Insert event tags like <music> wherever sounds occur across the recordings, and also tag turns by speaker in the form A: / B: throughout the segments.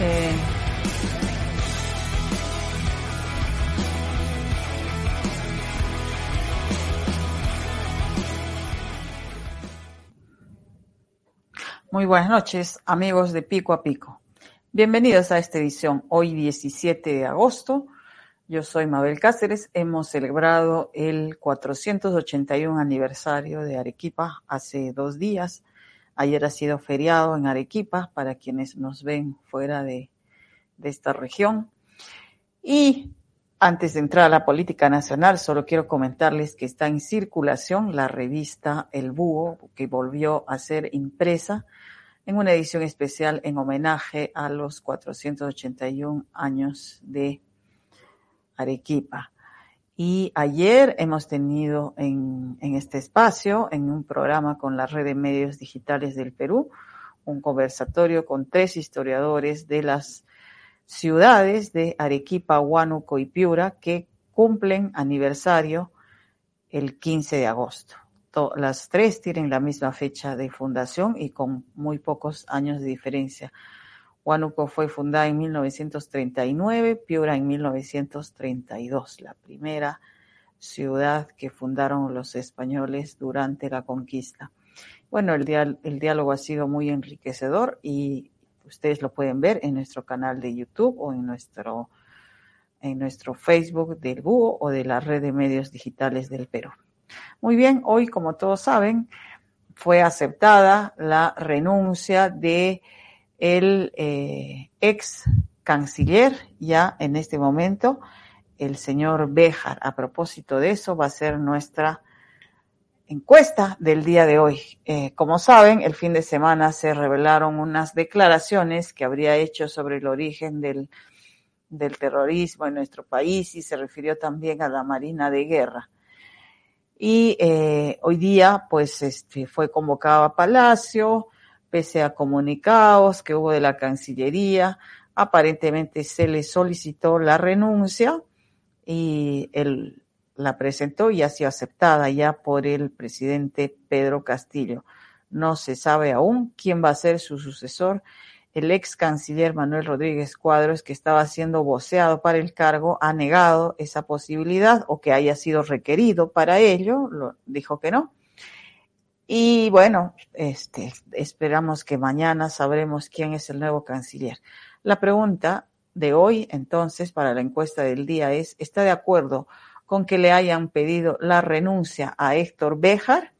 A: Eh, Muy buenas noches, amigos de Pico a Pico. Bienvenidos a esta edición, hoy 17 de agosto. Yo soy Mabel Cáceres. Hemos celebrado el 481 aniversario de Arequipa hace dos días. Ayer ha sido feriado en Arequipa para quienes nos ven fuera de, esta región. Y antes de entrar a la política nacional, solo quiero comentarles que está en circulación la revista El Búho, que volvió a ser impresa en una edición especial en homenaje a los 481 años de Arequipa. Y ayer hemos tenido en, en, este espacio, en un programa con la red de medios digitales del Perú, un conversatorio con tres historiadores de las ciudades de Arequipa, Huánuco y Piura que cumplen aniversario el 15 de agosto las tres tienen la misma fecha de fundación y con muy pocos años de diferencia. Huánuco fue fundada en 1939, Piura en 1932, la primera ciudad que fundaron los españoles durante la conquista. Bueno, el, diálogo ha sido muy enriquecedor y ustedes lo pueden ver en nuestro canal de YouTube o en nuestro, en nuestro Facebook del Búho o de la red de medios digitales del Perú. Muy bien, hoy, como todos saben, fue aceptada la renuncia de el eh, ex canciller, ya en este momento, el señor Béjar. A propósito de eso, va a ser nuestra encuesta del día de hoy. Eh, como saben, el fin de semana se revelaron unas declaraciones que habría hecho sobre el origen del, del terrorismo en nuestro país y se refirió también a la Marina de Guerra. Y eh, hoy día, pues, este, fue convocado a Palacio, pese a comunicados que hubo de la Cancillería, aparentemente se le solicitó la renuncia y él la presentó y ha sido aceptada ya por el presidente Pedro Castillo. No se sabe aún quién va a ser su sucesor el ex canciller Manuel Rodríguez Cuadros, que estaba siendo voceado para el cargo, ha negado esa posibilidad o que haya sido requerido para ello, lo, dijo que no. Y bueno, este, esperamos que mañana sabremos quién es el nuevo canciller. La pregunta de hoy, entonces, para la encuesta del día es, ¿está de acuerdo con que le hayan pedido la renuncia a Héctor Béjar?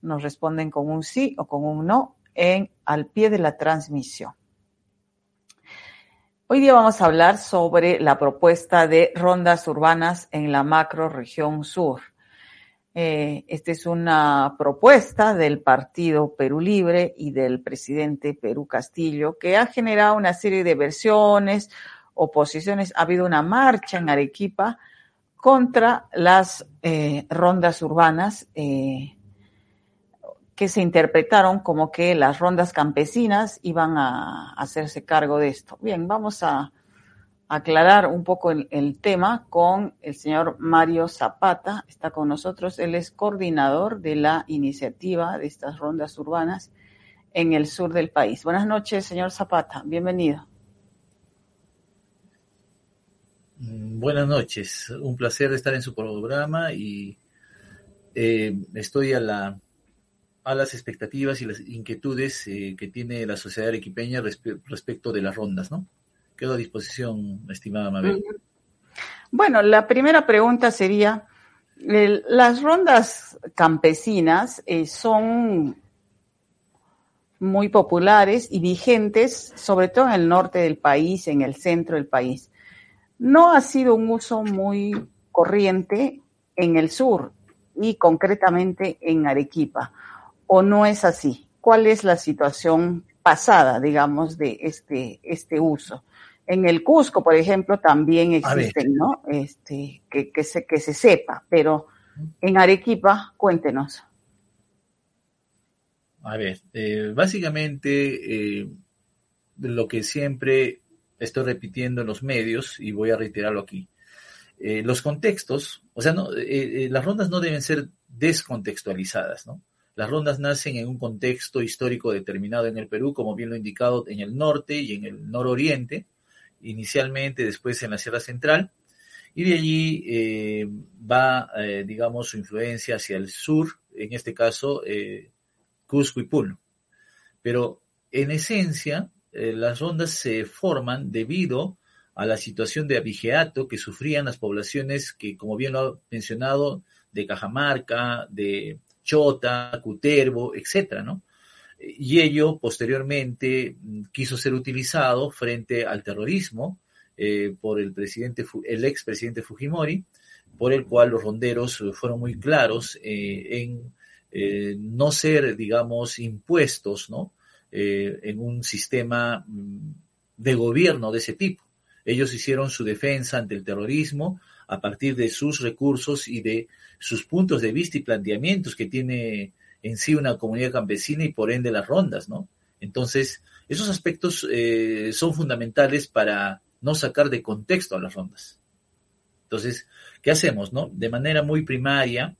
A: Nos responden con un sí o con un no en al pie de la transmisión. Hoy día vamos a hablar sobre la propuesta de rondas urbanas en la macro región sur. Eh, esta es una propuesta del Partido Perú Libre y del presidente Perú Castillo que ha generado una serie de versiones, oposiciones. Ha habido una marcha en Arequipa contra las eh, rondas urbanas. Eh, que se interpretaron como que las rondas campesinas iban a hacerse cargo de esto. Bien, vamos a aclarar un poco el, el, tema con el señor Mario Zapata. Está con nosotros. Él es coordinador de la iniciativa de estas rondas urbanas en el sur del país. Buenas noches, señor Zapata. Bienvenido.
B: Mm, buenas noches. Un placer estar en su programa y eh, estoy a la a las expectativas y las inquietudes eh, que tiene la sociedad arequipeña respe respecto de las rondas, ¿no? Quedo a disposición, estimada Mabel.
A: Bueno, la primera pregunta sería, las rondas campesinas eh, son muy populares y vigentes, sobre todo en el norte del país, en el centro del país. No ha sido un uso muy corriente en el sur y concretamente en Arequipa o no es así? ¿Cuál es la situación pasada, digamos, de este, este uso? En el Cusco, por ejemplo, también existen, ¿no? Este, que, que, se, que se sepa, pero en Arequipa, cuéntenos.
B: A ver, eh, básicamente eh, lo que siempre estoy repitiendo en los medios y voy a reiterarlo aquí. eh, los contextos, o sea, no, eh, las rondas no deben ser descontextualizadas, ¿no? Las rondas nacen en un contexto histórico determinado en el Perú, como bien lo he indicado, en el norte y en el nororiente, inicialmente, después en la Sierra Central, y de allí eh, va, eh, digamos, su influencia hacia el sur, en este caso, eh, Cusco y Puno. Pero en esencia, las rondas se forman debido a la situación de abigeato que sufrían las poblaciones que, como bien lo ha mencionado, de Cajamarca, de Chota, Cutervo, etcétera, ¿no? Y ello posteriormente quiso ser utilizado frente al terrorismo eh, por el presidente, el expresidente Fujimori, por el cual los ronderos fueron muy claros eh, en eh, no ser, digamos, impuestos, ¿no? en un sistema mm, de gobierno de ese tipo. Ellos hicieron su defensa ante el terrorismo a partir de sus recursos y de sus puntos de vista y planteamientos que tiene en sí una comunidad campesina y por ende las rondas, ¿no? Entonces, esos aspectos eh, son fundamentales para no sacar de contexto a las rondas. Entonces, ¿qué hacemos, no? De manera muy primaria,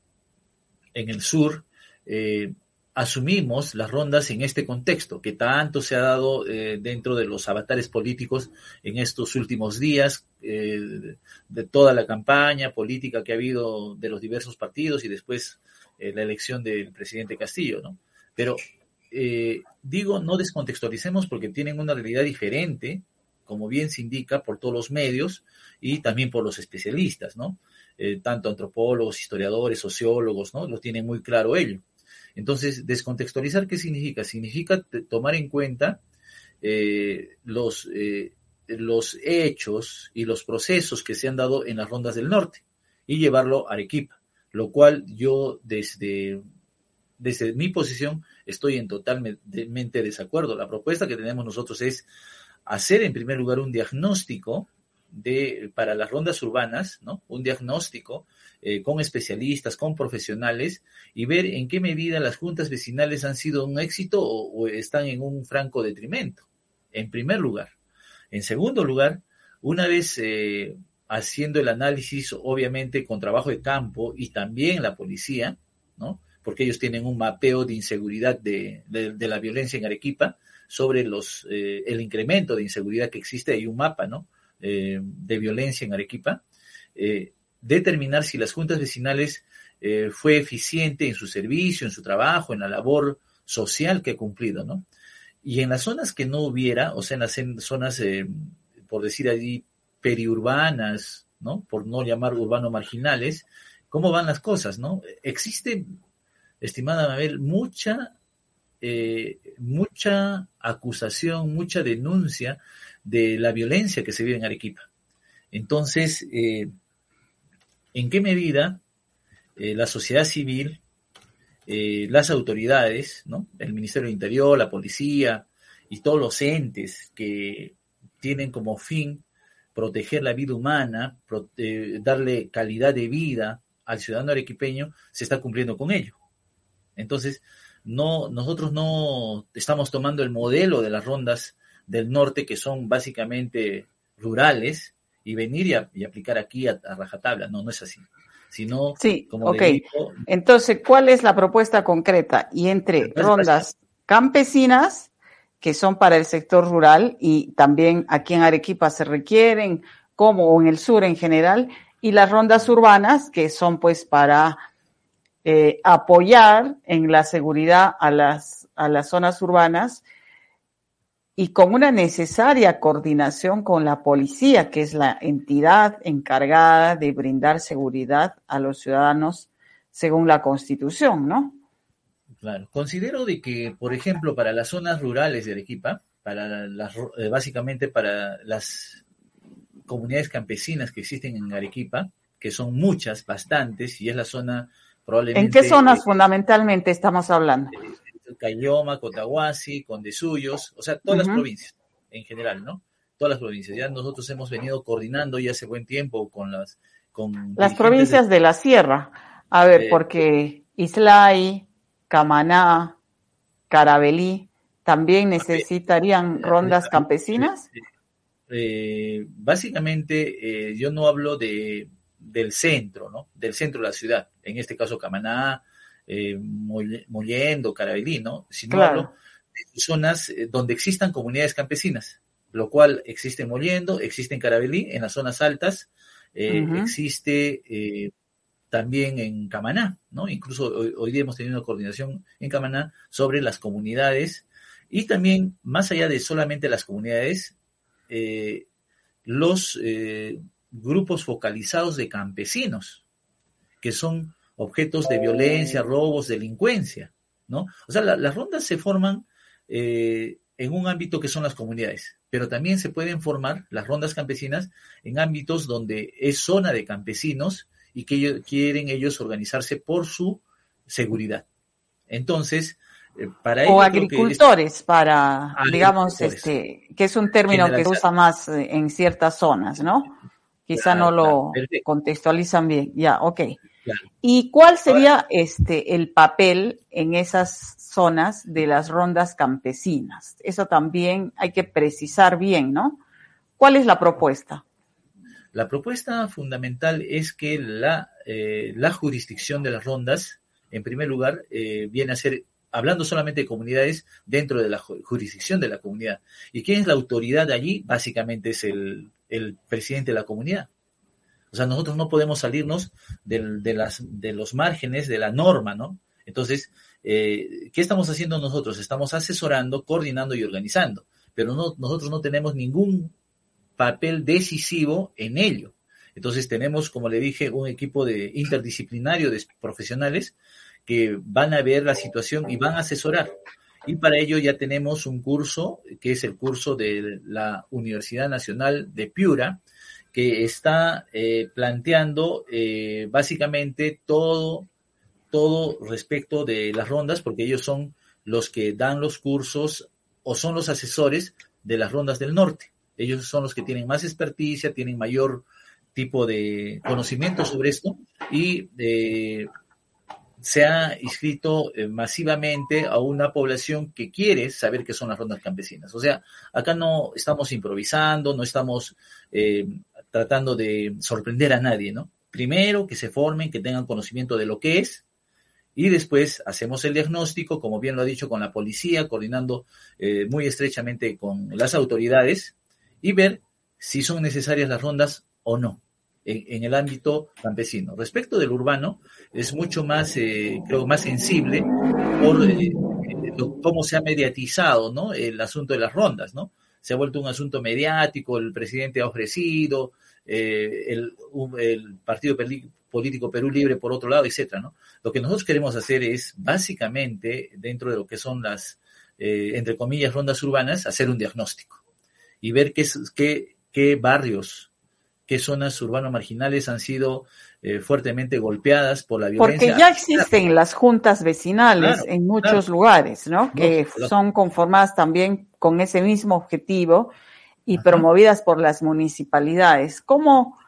B: en el sur, eh, asumimos las rondas en este contexto que tanto se ha dado eh, dentro de los avatares políticos en estos últimos días, de toda la campaña política que ha habido de los diversos partidos y después eh, la elección del presidente Castillo, ¿no? Pero digo, no descontextualicemos porque tienen una realidad diferente, como bien se indica por todos los medios y también por los especialistas, ¿no? tanto antropólogos, historiadores, sociólogos, ¿no? Lo tienen muy claro ello. Entonces, descontextualizar, ¿qué significa? Significa tomar en cuenta eh, los, eh, los hechos y los procesos que se han dado en las rondas del norte y llevarlo a Arequipa, lo cual yo desde, desde mi posición estoy en totalmente desacuerdo. La propuesta que tenemos nosotros es hacer en primer lugar un diagnóstico de, para las rondas urbanas, ¿no? Un diagnóstico eh, con especialistas, con profesionales y ver en qué medida las juntas vecinales han sido un éxito o, están en un franco detrimento, en primer lugar. En segundo lugar, una vez eh, haciendo el análisis, obviamente con trabajo de campo y también la policía, ¿no? Porque ellos tienen un mapeo de inseguridad de, de, la violencia en Arequipa sobre los, eh, el incremento de inseguridad que existe, hay un mapa, ¿no? Eh, de violencia en Arequipa, eh, determinar si las juntas vecinales fue eficiente en su servicio, en su trabajo, en la labor social que ha cumplido, ¿no? Y en las zonas que no hubiera, o sea, en las zonas, por decir allí, periurbanas, ¿no? Por no llamar urbano marginales, ¿cómo van las cosas, no? Existe, estimada Mabel, mucha, mucha acusación, mucha denuncia de la violencia que se vive en Arequipa. Entonces, eh, ¿en qué medida eh, la sociedad civil, eh, las autoridades, ¿no? el Ministerio del Interior, la policía y todos los entes que tienen como fin proteger la vida humana, darle calidad de vida al ciudadano arequipeño, se está cumpliendo con ello. Entonces, no, nosotros no estamos tomando el modelo de las rondas del norte que son básicamente rurales y venir y, aplicar aquí a, rajatabla. No, no es así. Sino,
A: sí, como ok. Entonces, ¿cuál es la propuesta concreta? Y entre rondas campesinas, que son para el sector rural y también aquí en Arequipa se requieren, como en el sur en general, y las rondas urbanas, que son pues para eh, apoyar en la seguridad a las, a las zonas urbanas y con una necesaria coordinación con la policía, que es la entidad encargada de brindar seguridad a los ciudadanos según la Constitución, ¿no?
B: Claro, considero de que, por ejemplo, para las zonas rurales de Arequipa, para las, eh, básicamente para las comunidades campesinas que existen en Arequipa, que son muchas, bastantes, y es la zona probablemente...
A: ¿En qué zonas fundamentalmente estamos hablando?
B: Cayoma, Cotahuasi, Condesuyos, o sea, todas las provincias en general, ¿no? Todas las provincias. Ya nosotros hemos venido coordinando ya hace buen tiempo con las... Con
A: las provincias de... la sierra. A ver, porque Islay, Camaná, Carabelí, ¿también necesitarían rondas campesinas?
B: Eh, básicamente, eh, yo no hablo de, del centro, ¿no? Del centro de la ciudad, en este caso Camaná, eh, Mollendo, Carabelí, ¿no? Sino hablo de zonas eh, donde existan comunidades campesinas, lo cual existe en Mollendo, existe en Carabelí, en las zonas altas, eh, existe eh, también en Camaná, ¿no? Incluso hoy, día hemos tenido una coordinación en Camaná sobre las comunidades y también, más allá de solamente las comunidades, los grupos focalizados de campesinos, que son objetos de violencia, robos, delincuencia, ¿no? O sea, las rondas se forman eh, en un ámbito que son las comunidades, pero también se pueden formar las rondas campesinas en ámbitos donde es zona de campesinos y que quieren ellos organizarse por su seguridad. Entonces,
A: eh, para o agricultores, para, digamos, este, que es un término que se usa más eh, en ciertas zonas, ¿no? Quizá no lo contextualizan bien. Ya, ok. ¿Y cuál sería este el papel en esas zonas de las rondas campesinas? Eso también hay que precisar bien, ¿no? ¿Cuál es la propuesta?
B: La propuesta fundamental es que la, eh, la jurisdicción de las rondas, en primer lugar, eh, viene a ser, hablando solamente de comunidades, dentro de la jurisdicción de la comunidad. ¿Y quién es la autoridad allí? Básicamente es el, el presidente de la comunidad. O sea, nosotros no podemos salirnos de, las, de los márgenes de la norma, ¿no? Entonces, eh, ¿qué estamos haciendo nosotros? Estamos asesorando, coordinando y organizando, pero no, nosotros no tenemos ningún papel decisivo en ello. Entonces tenemos, como le dije, un equipo de interdisciplinario de profesionales que van a ver la situación y van a asesorar. Y para ello ya tenemos un curso, que es el curso de la Universidad Nacional de Piura, que está eh, planteando eh, básicamente todo, todo respecto de las rondas, porque ellos son los que dan los cursos o son los asesores de las rondas del norte. Ellos son los que tienen más experticia, tienen mayor tipo de conocimiento sobre esto y eh, se ha inscrito eh, masivamente a una población que quiere saber qué son las rondas campesinas. O sea, acá no estamos improvisando, no estamos eh, tratando de sorprender a nadie, ¿no? Primero que se formen, que tengan conocimiento de lo que es, y después hacemos el diagnóstico, como bien lo ha dicho, con la policía, coordinando eh, muy estrechamente con las autoridades, y ver si son necesarias las rondas o no en, el ámbito campesino. Respecto del urbano, es mucho más, eh, creo, más sensible por eh, cómo se ha mediatizado, ¿no? El asunto de las rondas, ¿no? Se ha vuelto un asunto mediático, el presidente ha ofrecido, eh, el, el, Partido Político Perú Libre por otro lado, etcétera, ¿no? Lo que nosotros queremos hacer es, básicamente, dentro de lo que son las, entre comillas, rondas urbanas, hacer un diagnóstico y ver qué, qué, qué barrios qué zonas urbanas marginales han sido eh, fuertemente golpeadas por la violencia.
A: Porque ya existen las juntas vecinales en muchos lugares, ¿no? Que son conformadas también con ese mismo objetivo y promovidas por las municipalidades. ¿Cómo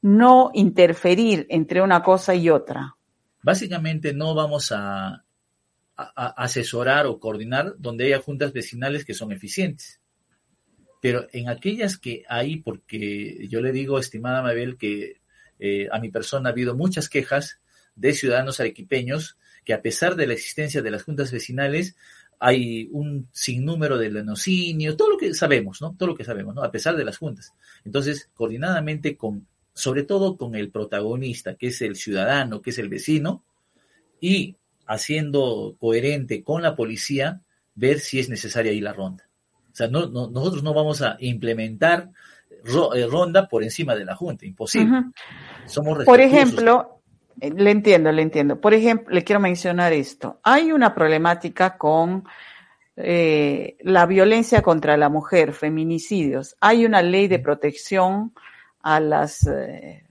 A: no interferir entre una cosa y otra?
B: Básicamente no vamos a asesorar o coordinar donde haya juntas vecinales que son eficientes pero en aquellas que hay, porque yo le digo, estimada Mabel, que eh, a mi persona ha habido muchas quejas de ciudadanos arequipeños que a pesar de la existencia de las juntas vecinales, hay un sinnúmero de lenocinio, todo lo que sabemos, ¿no? Todo lo que sabemos, ¿no? A pesar de las juntas. Entonces, coordinadamente con, sobre todo con el protagonista, que es el ciudadano, que es el vecino, y haciendo coherente con la policía, ver si es necesaria ahí la ronda. O sea, no, nosotros no vamos a implementar eh, ronda por encima de la Junta, imposible.
A: Somos Por ejemplo, eh, le entiendo, le entiendo. Por ejemplo, le quiero mencionar esto. Hay una problemática con eh, la violencia contra la mujer, feminicidios. Hay una ley de protección a las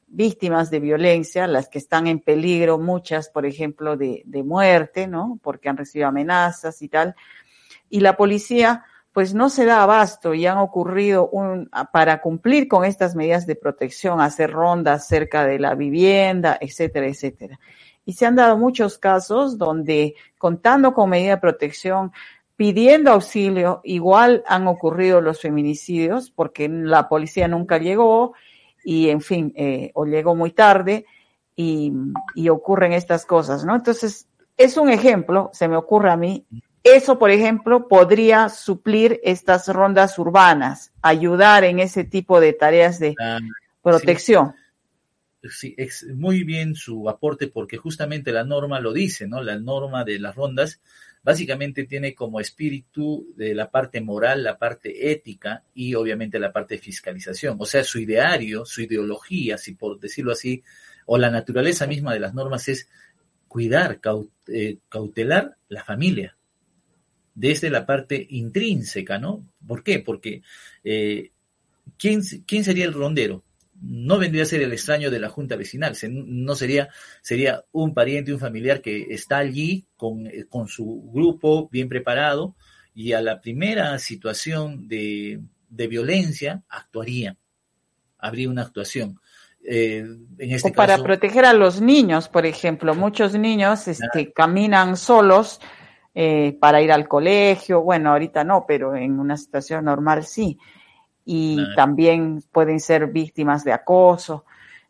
A: víctimas de violencia, las que están en peligro, muchas, por ejemplo, de, de muerte, ¿no? Porque han recibido amenazas y tal. Y la policía pues no se da abasto y han ocurrido un, para cumplir con estas medidas de protección, hacer rondas cerca de la vivienda, etcétera, etcétera. Y se han dado muchos casos donde, contando con medida de protección, pidiendo auxilio, igual han ocurrido los feminicidios porque la policía nunca llegó y en fin, eh, o llego muy tarde y, y ocurren estas cosas, ¿no? Entonces, es un ejemplo, se me ocurre a mí, eso, por ejemplo, podría suplir estas rondas urbanas, ayudar en ese tipo de tareas de ah, protección.
B: Sí. es muy bien su aporte porque justamente la norma lo dice, ¿no? La norma de las rondas básicamente tiene como espíritu de la parte moral, la parte ética y obviamente la parte de fiscalización. O sea, su ideario, su ideología, si por decirlo así, o la naturaleza misma de las normas es cuidar, eh, cautelar la familia, desde la parte intrínseca, ¿no? ¿Por qué? Porque eh, ¿quién, ¿quién sería el rondero? No vendría a ser el extraño de la junta vecinal, no sería, sería un pariente, un familiar que está allí con, eh, con su grupo bien preparado y a la primera situación de, de violencia actuaría, habría una actuación.
A: Eh, en este o para proteger a los niños, por ejemplo, muchos niños este, caminan solos eh, para ir al colegio, bueno, ahorita no, pero en una situación normal sí. Y también pueden ser víctimas de acoso,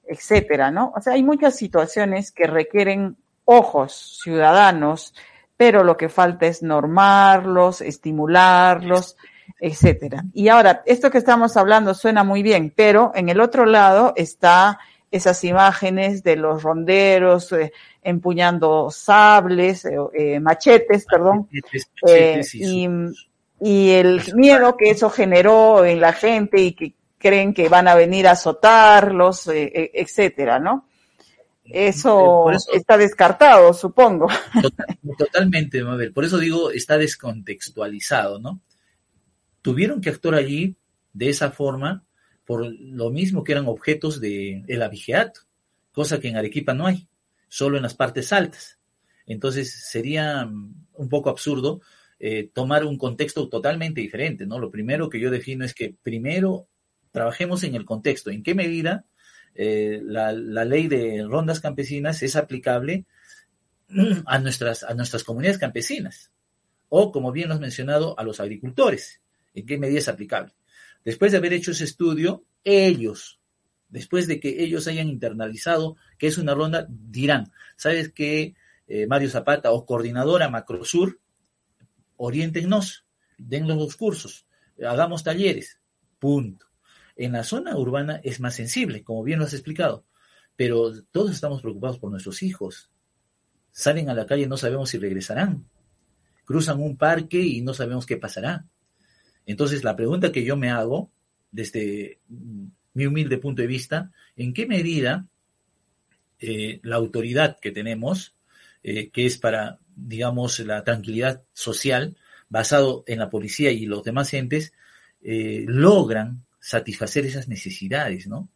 A: etcétera, ¿no? O sea, hay muchas situaciones que requieren ojos ciudadanos, pero lo que falta es normarlos, estimularlos, etcétera. Y ahora, esto que estamos hablando suena muy bien, pero en el otro lado está esas imágenes de los ronderos eh, empuñando sables, eh, eh, machetes, perdón, y, y, el miedo que eso generó en la gente y que creen que van a venir a azotarlos, etcétera, ¿no? Eso, está descartado, supongo.
B: Totalmente, Mabel. Por eso digo, está descontextualizado, ¿no? Tuvieron que actuar allí de esa forma por lo mismo que eran objetos de el abigeato, cosa que en Arequipa no hay, solo en las partes altas. Entonces sería mm, un poco absurdo eh, tomar un contexto totalmente diferente, ¿no? Lo primero que yo defino es que primero trabajemos en el contexto, en qué medida eh, la, ley de rondas campesinas es aplicable a nuestras, a nuestras comunidades campesinas, o como bien lo has mencionado, a los agricultores, en qué medida es aplicable. Después de haber hecho ese estudio, ellos, después de que ellos hayan internalizado que es una ronda, dirán, ¿sabes qué, eh, Mario Zapata o coordinadora Macrosur, oriéntenos, dennos los cursos, hagamos talleres, punto. En la zona urbana es más sensible, como bien lo has explicado, pero todos estamos preocupados por nuestros hijos. Salen a la calle no sabemos si regresarán. Cruzan un parque y no sabemos qué pasará. Entonces, la pregunta que yo me hago desde mi humilde punto de vista, ¿en qué medida eh, la autoridad que tenemos, eh, que es para, digamos, la tranquilidad social, basado en la policía y los demás entes, eh, logran satisfacer esas necesidades, ¿no?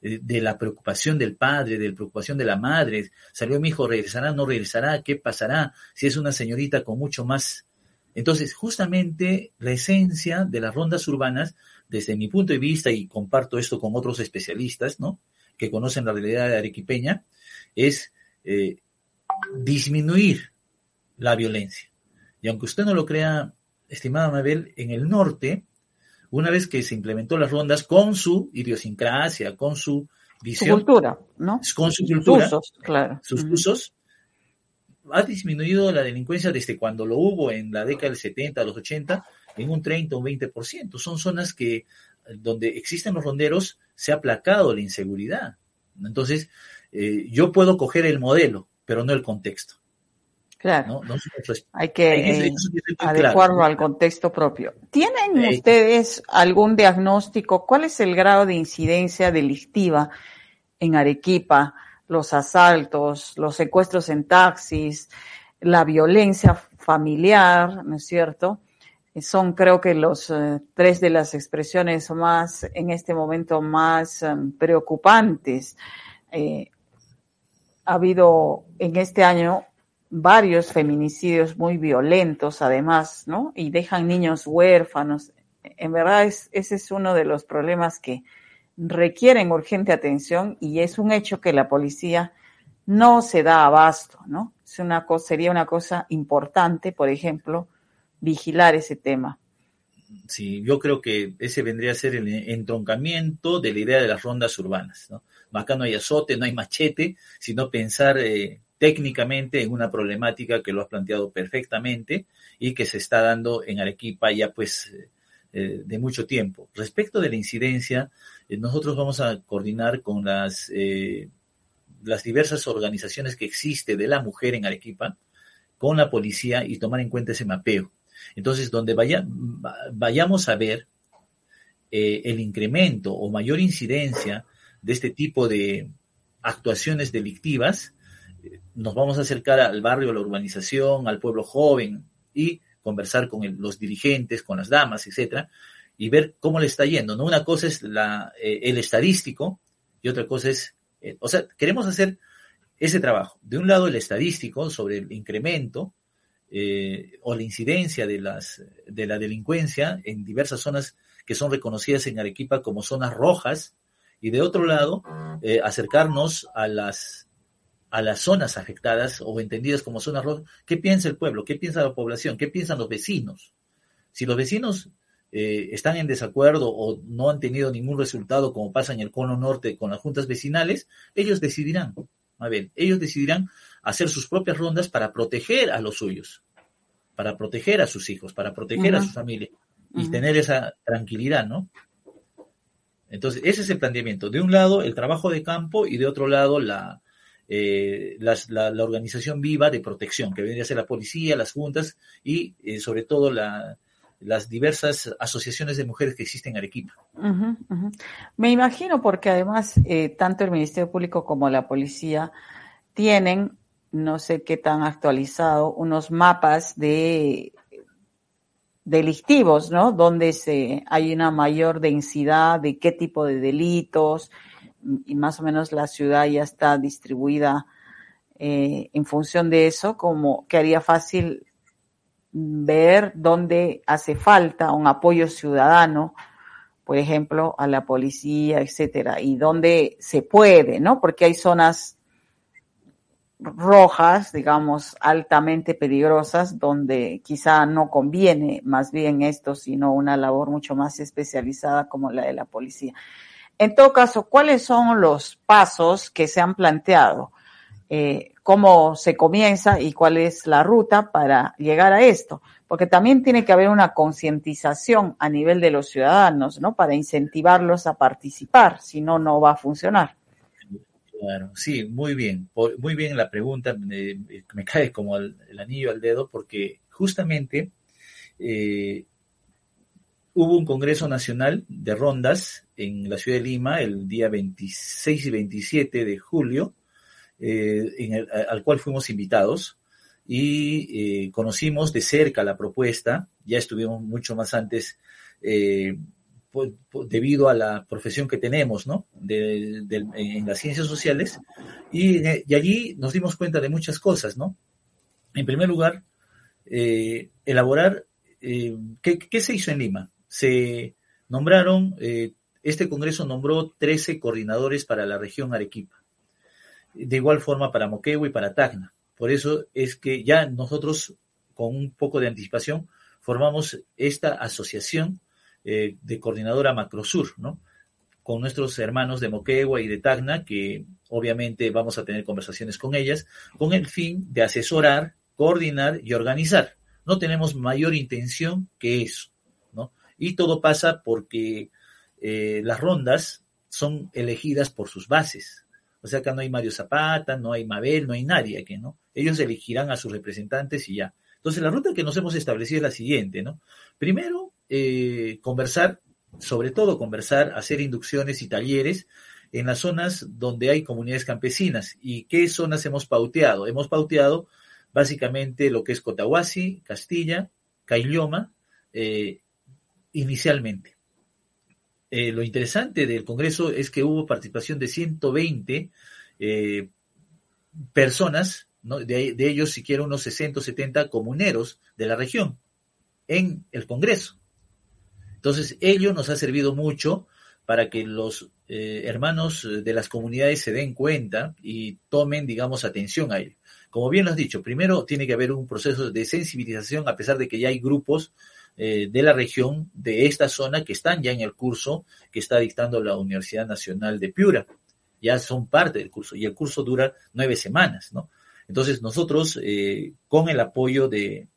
B: de la preocupación del padre, de la preocupación de la madre. Salió mi hijo, regresará, no regresará, ¿qué pasará? Si es una señorita con mucho más entonces, justamente la esencia de las rondas urbanas, desde mi punto de vista, y comparto esto con otros especialistas, ¿no? Que conocen la realidad de Arequipeña, es eh, disminuir la violencia. Y aunque usted no lo crea, estimada Mabel, en el norte, una vez que se implementó las rondas con su idiosincrasia, con su visión.
A: Su cultura, ¿no?
B: Con su cultura.
A: Sus usos, claro.
B: Sus usos, ha disminuido la delincuencia desde cuando lo hubo en la década del 70, los 80, en un 30 o un 20%. Son zonas que donde existen los ronderos se ha aplacado la inseguridad. Entonces, eh, yo puedo coger el modelo, pero no el contexto.
A: Claro. Hay que eh, adecuarlo al contexto propio. ¿Tienen ustedes algún diagnóstico? ¿Cuál es el grado de incidencia delictiva en Arequipa? los asaltos, los secuestros en taxis, la violencia familiar, ¿no es cierto? Son creo que los eh, tres de las expresiones más, en este momento, más em, preocupantes. Eh, ha habido en este año varios feminicidios muy violentos, además, ¿no? Y dejan niños huérfanos. En verdad, es, ese es uno de los problemas que, requieren urgente atención y es un hecho que la policía no se da abasto, ¿no? Es una sería una cosa importante, por ejemplo, vigilar ese tema.
B: sí, yo creo que ese vendría a ser el entroncamiento de la idea de las rondas urbanas. ¿no? Acá no hay azote, no hay machete, sino pensar eh, técnicamente en una problemática que lo has planteado perfectamente y que se está dando en Arequipa ya pues eh, de mucho tiempo. Respecto de la incidencia, eh, nosotros vamos a coordinar con las, eh, las diversas organizaciones que existe de la mujer en Arequipa, con la policía y tomar en cuenta ese mapeo. Entonces, donde vaya, vayamos a ver el incremento o mayor incidencia de este tipo de actuaciones delictivas, nos vamos a acercar al barrio, a la urbanización, al pueblo joven y conversar con los dirigentes, con las damas, etcétera, y ver cómo le está yendo. ¿no? Una cosa es la, eh, el estadístico y otra cosa es, eh, o sea, queremos hacer ese trabajo. De un lado el estadístico sobre el incremento eh, o la incidencia de, las, de la delincuencia en diversas zonas que son reconocidas en Arequipa como zonas rojas, y de otro lado, acercarnos a las a las zonas afectadas o entendidas como zonas rojas, ¿qué piensa el pueblo? ¿Qué piensa la población? ¿Qué piensan los vecinos? Si los vecinos eh, están en desacuerdo o no han tenido ningún resultado, como pasa en el cono norte con las juntas vecinales, ellos decidirán. A ver, ellos decidirán hacer sus propias rondas para proteger a los suyos, para proteger a sus hijos, para proteger a su familia y tener esa tranquilidad, ¿no? Entonces, ese es el planteamiento. De un lado, el trabajo de campo y de otro lado, la, eh, la, organización viva de protección, que vendría a ser la policía, las juntas y eh, sobre todo las diversas asociaciones de mujeres que existen en Arequipa.
A: Me imagino porque además eh, tanto el Ministerio Público como la policía tienen, no sé qué tan actualizado, unos mapas de delictivos, ¿no? Donde se, hay una mayor densidad de qué tipo de delitos, y más o menos la ciudad ya está distribuida eh, en función de eso, como que haría fácil ver dónde hace falta un apoyo ciudadano, por ejemplo, a la policía, etcétera, y dónde se puede, ¿no? Porque hay zonas rojas, digamos, altamente peligrosas, donde quizá no conviene más bien esto, sino una labor mucho más especializada como la de la policía. En todo caso, ¿cuáles son los pasos que se han planteado? Eh, ¿Cómo se comienza y cuál es la ruta para llegar a esto? Porque también tiene que haber una concientización a nivel de los ciudadanos, ¿no? Para incentivarlos a participar, si no, no va a funcionar.
B: Claro, sí, muy bien, muy bien la pregunta, me, cae como el, anillo al dedo porque justamente eh, hubo un Congreso Nacional de Rondas en la ciudad de Lima el día 26 y 27 de julio, eh, al cual fuimos invitados y eh, conocimos de cerca la propuesta, ya estuvimos mucho más antes debido a la profesión que tenemos ¿no? en las ciencias sociales y, allí nos dimos cuenta de muchas cosas. ¿no? En primer lugar, elaborar, ¿qué, ¿qué, se hizo en Lima? Se nombraron este Congreso nombró 13 coordinadores para la región Arequipa. De igual forma para Moquegua y para Tacna. Por eso es que ya nosotros, con un poco de anticipación, formamos esta asociación eh, de coordinadora Macrosur, ¿no? Con nuestros hermanos de Moquegua y de Tacna, que obviamente vamos a tener conversaciones con ellas, con el fin de asesorar, coordinar y organizar. No tenemos mayor intención que eso, ¿no? Y todo pasa porque eh, las rondas son elegidas por sus bases. O sea, que no hay Mario Zapata, no hay Mabel, no hay nadie aquí, ¿no? Ellos elegirán a sus representantes y ya. Entonces, la ruta que nos hemos establecido es la siguiente, ¿no? Primero, eh, conversar, sobre todo conversar, hacer inducciones y talleres en las zonas donde hay comunidades campesinas. ¿Y qué zonas hemos pauteado? Hemos pauteado básicamente lo que es Cotahuasi, Castilla, Cailloma, eh, inicialmente. Eh, lo interesante del Congreso es que hubo participación de 120 eh, personas, de, ellos siquiera unos 60 o 70 comuneros de la región en el Congreso. Entonces, ello nos ha servido mucho para que los eh, hermanos de las comunidades se den cuenta y tomen, digamos, atención a ello. Como bien lo has dicho, primero tiene que haber un proceso de sensibilización, a pesar de que ya hay grupos eh, de la región de esta zona que están ya en el curso que está dictando la Universidad Nacional de Piura. Ya son parte del curso y el curso dura nueve semanas, ¿no? Entonces nosotros, eh, con el apoyo de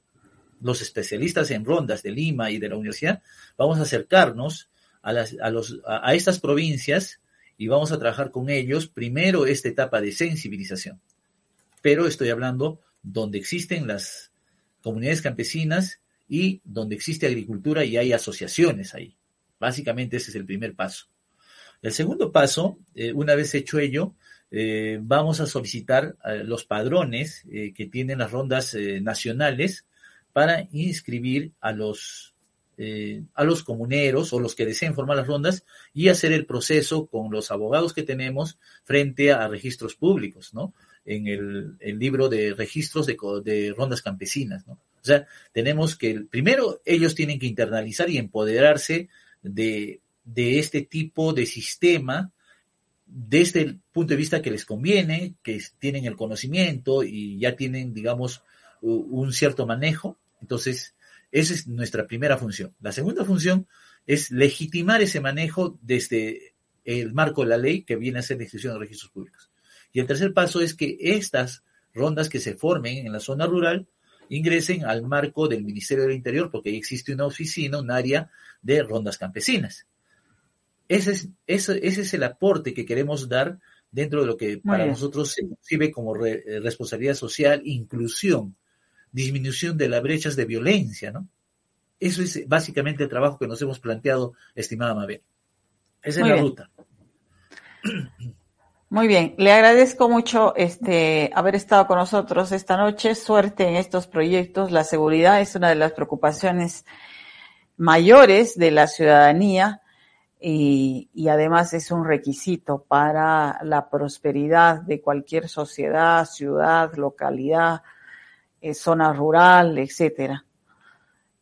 B: los especialistas en rondas de Lima y de la universidad, vamos a acercarnos a, las, a, los, a estas provincias y vamos a trabajar con ellos primero esta etapa de sensibilización. Pero estoy hablando donde existen las comunidades campesinas y donde existe agricultura y hay asociaciones ahí. Básicamente ese es el primer paso. El segundo paso, eh, una vez hecho ello, eh, vamos a solicitar los padrones eh, que tienen las rondas nacionales para inscribir a los a los comuneros o los que deseen formar las rondas y hacer el proceso con los abogados que tenemos frente a registros públicos, ¿no? En el, libro de registros de, de rondas campesinas, ¿no? O sea, tenemos que, primero, ellos tienen que internalizar y empoderarse de, este tipo de sistema desde el punto de vista que les conviene, que tienen el conocimiento y ya tienen, digamos, un cierto manejo. Entonces, esa es nuestra primera función. La segunda función es legitimar ese manejo desde el marco de la ley que viene a ser la institución de registros públicos. Y el tercer paso es que estas rondas que se formen en la zona rural ingresen al marco del Ministerio del Interior, porque ahí existe una oficina, un área de rondas campesinas. Ese es, ese, es el aporte que queremos dar dentro de lo que para nosotros se concibe como eh, responsabilidad social, inclusión, disminución de las brechas de violencia, ¿no? Eso es básicamente el trabajo que nos hemos planteado, estimada Mabel. Esa es la ruta. <clears throat>
A: Muy bien, le agradezco mucho este haber estado con nosotros esta noche. Suerte en estos proyectos. La seguridad es una de las preocupaciones mayores de la ciudadanía y, además es un requisito para la prosperidad de cualquier sociedad, ciudad, localidad, eh, zona rural, etcétera.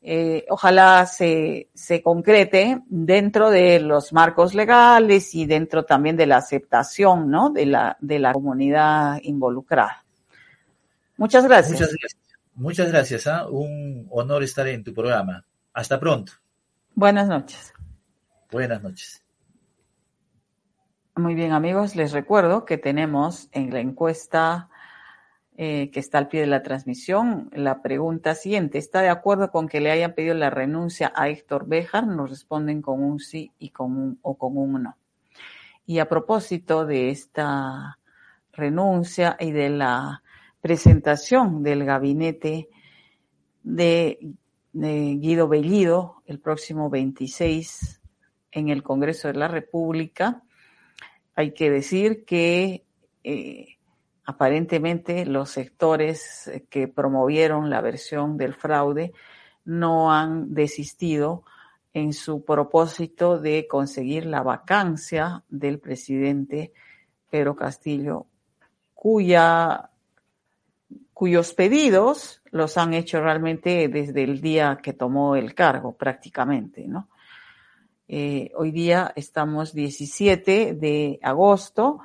A: Eh, ojalá se, se concrete dentro de los marcos legales y dentro también de la aceptación ¿no? de, la, de la comunidad involucrada. Muchas gracias.
B: Muchas gracias. Muchas gracias. ¿ah? Un honor estar en tu programa. Hasta pronto.
A: Buenas noches.
B: Buenas noches.
A: Muy bien amigos, les recuerdo que tenemos en la encuesta eh, que está al pie de la transmisión. La pregunta siguiente, ¿está de acuerdo con que le hayan pedido la renuncia a Héctor Béjar? Nos responden con un sí y con un, o con un no. Y a propósito de esta renuncia y de la presentación del gabinete de, de Guido Bellido el próximo 26 en el Congreso de la República, hay que decir que eh, aparentemente los sectores que promovieron la versión del fraude no han desistido en su propósito de conseguir la vacancia del presidente Pedro Castillo, cuya, cuyos pedidos los han hecho realmente desde el día que tomó el cargo prácticamente. Eh, hoy día estamos 17 de agosto,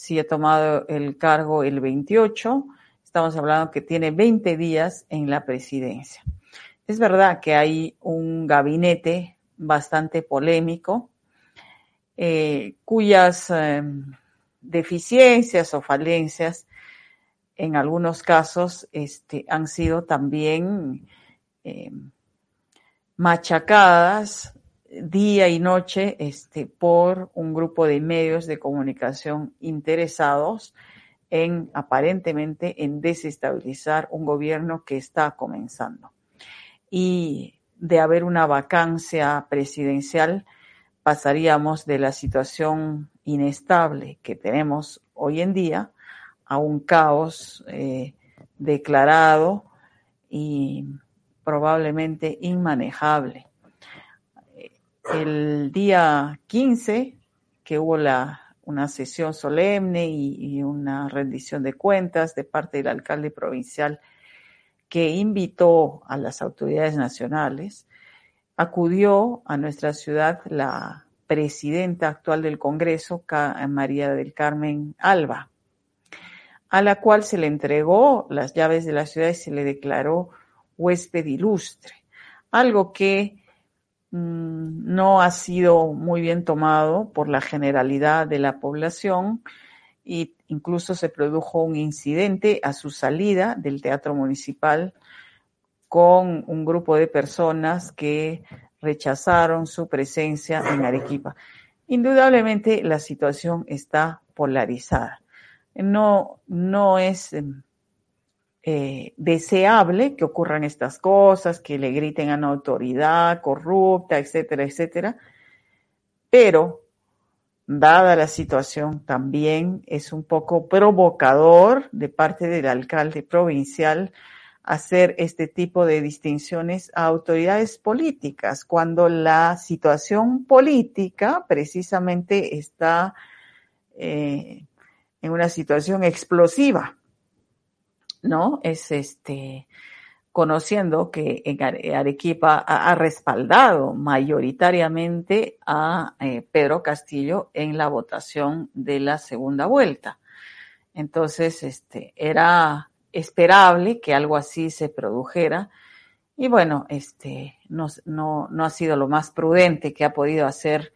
A: si ha tomado el cargo el 28, estamos hablando que tiene 20 días en la presidencia. Es verdad que hay un gabinete bastante polémico, eh, cuyas em, deficiencias o falencias en algunos casos este, han sido también em, machacadas día y noche este, por un grupo de medios de comunicación interesados en aparentemente en desestabilizar un gobierno que está comenzando. Y de haber una vacancia presidencial, pasaríamos de la situación inestable que tenemos hoy en día a un caos eh, declarado y probablemente inmanejable el día 15, que hubo la, una sesión solemne y, una rendición de cuentas de parte del alcalde provincial que invitó a las autoridades nacionales, acudió a nuestra ciudad la presidenta actual del Congreso, María del Carmen Alba, a la cual se le entregó las llaves de la ciudad y se le declaró huésped ilustre algo que no ha sido muy bien tomado por la generalidad de la población e incluso se produjo un incidente a su salida del Teatro Municipal con un grupo de personas que rechazaron su presencia en Arequipa. Indudablemente la situación está polarizada. No, no es em, eh, deseable que ocurran estas cosas, que le griten a una autoridad corrupta, etcétera, etcétera, pero dada la situación también es un poco provocador de parte del alcalde provincial hacer este tipo de distinciones a autoridades políticas, cuando la situación política precisamente está eh, en una situación explosiva, ¿no? Es este, conociendo que Arequipa ha, respaldado mayoritariamente a eh, Pedro Castillo en la votación de la segunda vuelta. Entonces, este, era esperable que algo así se produjera. Y bueno, este, no, no, no ha sido lo más prudente que ha podido hacer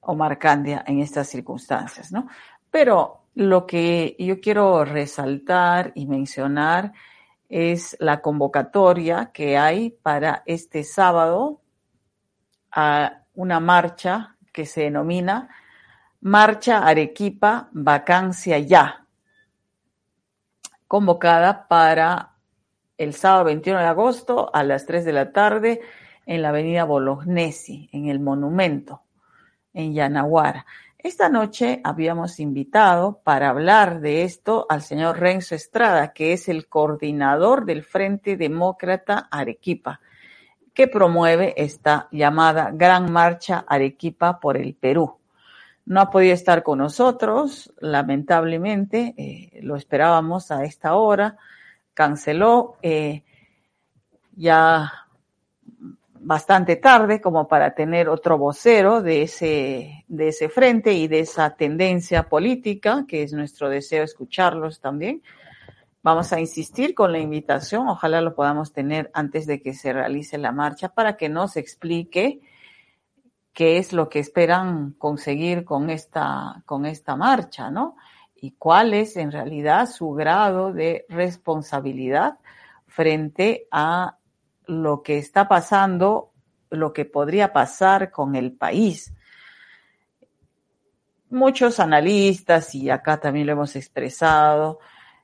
A: Omar Candia en estas circunstancias, ¿no? Pero lo que yo quiero resaltar y mencionar es la convocatoria que hay para este sábado a una marcha que se denomina Marcha Arequipa Vacancia Ya, convocada para el sábado 21 de agosto a las 3 de la tarde en la avenida Bolognesi, en el monumento, en Yanaguara. Esta noche habíamos invitado para hablar de esto al señor Renzo Estrada, que es el coordinador del Frente Demócrata Arequipa, que promueve esta llamada Gran Marcha Arequipa por el Perú. No ha podido estar con nosotros, lamentablemente, eh, lo esperábamos a esta hora, canceló, eh, ya bastante tarde como para tener otro vocero de ese, de ese frente y de esa tendencia política, que es nuestro deseo escucharlos también. Vamos a insistir con la invitación, ojalá lo podamos tener antes de que se realice la marcha para que nos explique qué es lo que esperan conseguir con esta, con esta marcha, ¿no? Y cuál es en realidad su grado de responsabilidad frente a lo que está pasando, lo que podría pasar con el país. Muchos analistas, y acá también lo hemos expresado,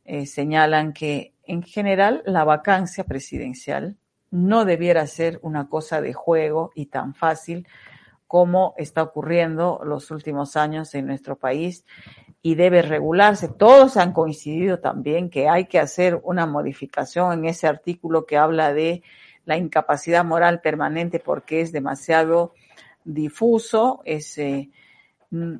A: eh, señalan que en general la vacancia presidencial no debiera ser una cosa de juego y tan fácil como está ocurriendo los últimos años en nuestro país y debe regularse. Todos han coincidido también que hay que hacer una modificación en ese artículo que habla de la incapacidad moral permanente porque es demasiado difuso, es eh, mm,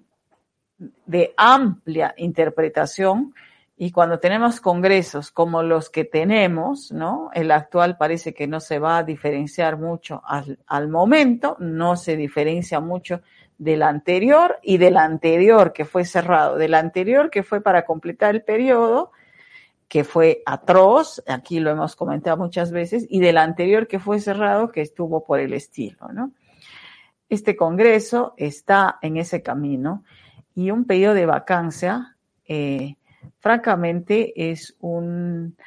A: de amplia interpretación y cuando tenemos congresos como los que tenemos, ¿no? El actual parece que no se va a diferenciar mucho al, al momento, no se diferencia mucho del anterior y del anterior que fue cerrado, del anterior que fue para completar el periodo que fue atroz, aquí lo hemos comentado muchas veces, y del anterior que fue cerrado, que estuvo por el estilo, ¿no? Este Congreso está en ese camino y un pedido de vacancia, eh, francamente, es un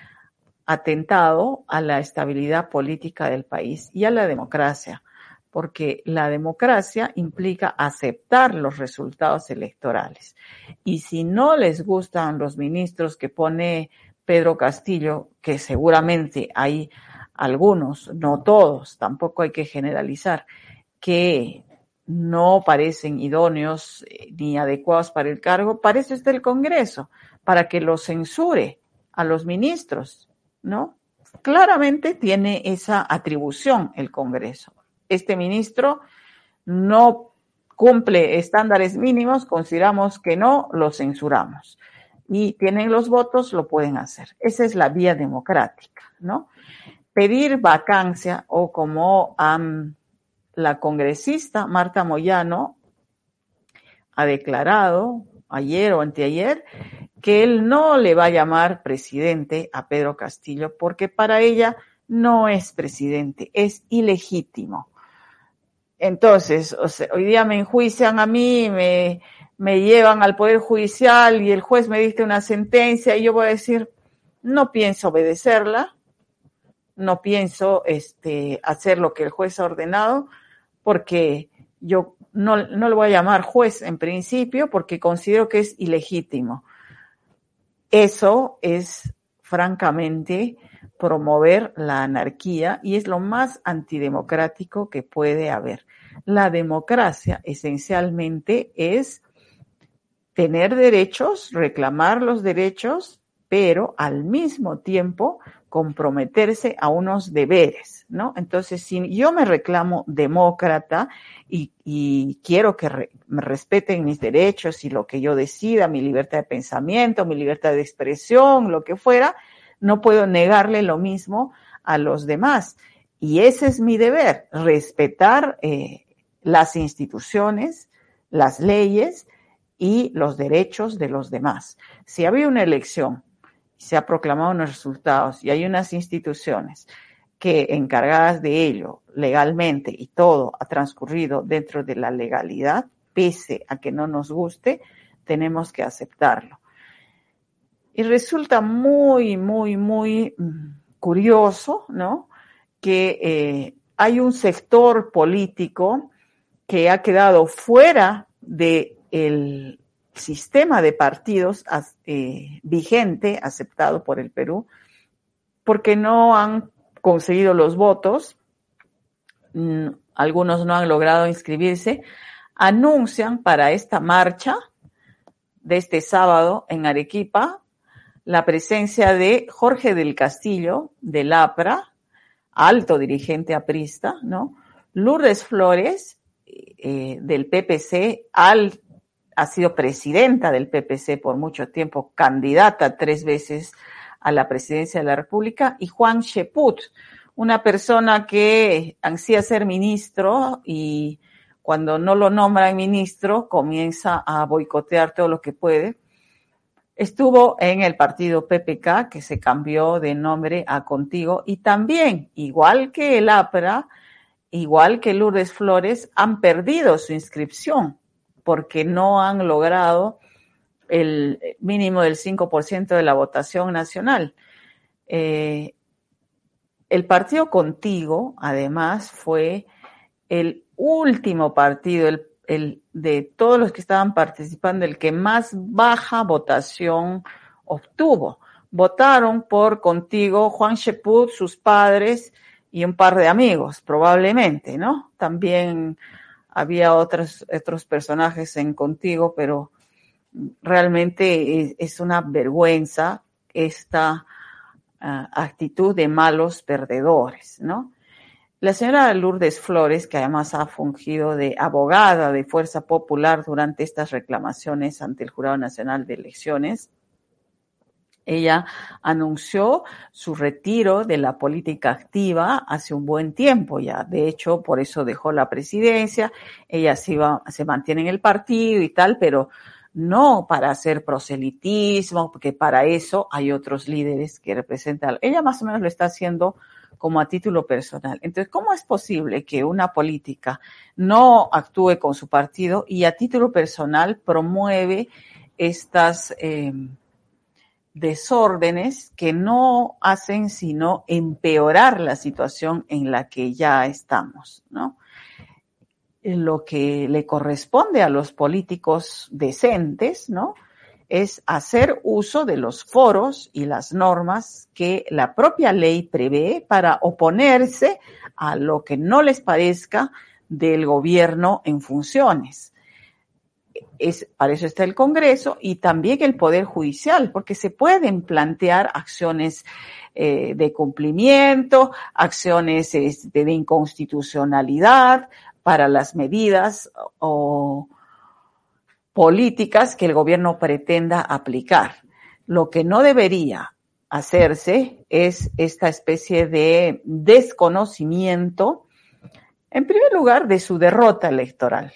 A: atentado a la estabilidad política del país y a la democracia, porque la democracia implica aceptar los resultados electorales. Y si no les gustan los ministros que pone Pedro Castillo, que seguramente hay algunos, no todos, tampoco hay que generalizar, que no parecen idóneos eh, ni adecuados para el cargo, para eso está el Congreso, para que lo censure a los ministros, ¿no? Claramente tiene esa atribución el Congreso. Este ministro no cumple estándares mínimos, consideramos que no, lo censuramos y tienen los votos, lo pueden hacer. Esa es la vía democrática, ¿no? Pedir vacancia o como la congresista Marta Moyano ha declarado ayer o anteayer que él no le va a llamar presidente a Pedro Castillo porque para ella no es presidente, es ilegítimo. Entonces, hoy día me enjuician a mí, me, me llevan al Poder Judicial y el juez me dicta una sentencia y yo voy a decir, no pienso obedecerla, no pienso este, hacer lo que el juez ha ordenado, porque yo no, no le voy a llamar juez en principio, porque considero que es ilegítimo. Eso es, francamente, promover la anarquía y es lo más antidemocrático que puede haber. La democracia esencialmente es tener derechos, reclamar los derechos, pero al mismo tiempo comprometerse a unos deberes, ¿no? Entonces, si yo me reclamo demócrata y, quiero que me respeten mis derechos y lo que yo decida, mi libertad de pensamiento, mi libertad de expresión, lo que fuera, no puedo negarle lo mismo a los demás. Y ese es mi deber, respetar eh, las instituciones, las leyes y los derechos de los demás. Si había una elección, se ha proclamado unos resultados y hay unas instituciones que encargadas de ello legalmente y todo ha transcurrido dentro de la legalidad, pese a que no nos guste, tenemos que aceptarlo. Y resulta muy, muy, muy mm, curioso, ¿no? Que eh, hay un sector político que ha quedado fuera del sistema de partidos eh, vigente, aceptado por el Perú, porque no han conseguido los votos, algunos no han logrado inscribirse, anuncian para esta marcha de este sábado en Arequipa la presencia de Jorge del Castillo, del APRA, alto dirigente aprista, ¿no? Lourdes Flores, eh, del PPC, al, ha sido presidenta del PPC por mucho tiempo, candidata tres veces a la presidencia de la República, y Juan Sheput, una persona que ansía ser ministro y cuando no lo nombran ministro comienza a boicotear todo lo que puede. Estuvo en el partido PPK, que se cambió de nombre a Contigo, y también, igual que el APRA, igual que Lourdes Flores, han perdido su inscripción porque no han logrado el mínimo del 5% de la votación nacional. Eh, el partido Contigo, además, fue el último partido, el de todos los que estaban participando, el que más baja votación obtuvo. Votaron por contigo Juan Sheput, sus padres y un par de amigos, probablemente, ¿no? También había otros, otros personajes en contigo, pero realmente es, una vergüenza esta ah, actitud de malos perdedores, ¿no? La señora Lourdes Flores, que además ha fungido de abogada de Fuerza Popular durante estas reclamaciones ante el Jurado Nacional de Elecciones, ella anunció su retiro de la política activa hace un buen tiempo ya. De hecho, por eso dejó la presidencia. Ella se, iba, se mantiene en el partido y tal, pero no para hacer proselitismo, porque para eso hay otros líderes que representan. Ella más o menos lo está haciendo como a título personal. Entonces, ¿cómo es posible que una política no actúe con su partido y a título personal promueve estas eh, desórdenes que no hacen sino empeorar la situación en la que ya estamos, ¿no? Lo que le corresponde a los políticos decentes, ¿no? es hacer uso de los foros y las normas que la propia ley prevé para oponerse a lo que no les parezca del gobierno en funciones. Es, para eso está el Congreso y también el Poder Judicial, porque se pueden plantear acciones eh, de cumplimiento, acciones este, de inconstitucionalidad para las medidas o, políticas que el gobierno pretenda aplicar. Lo que no debería hacerse es esta especie de desconocimiento, en primer lugar, de su derrota electoral.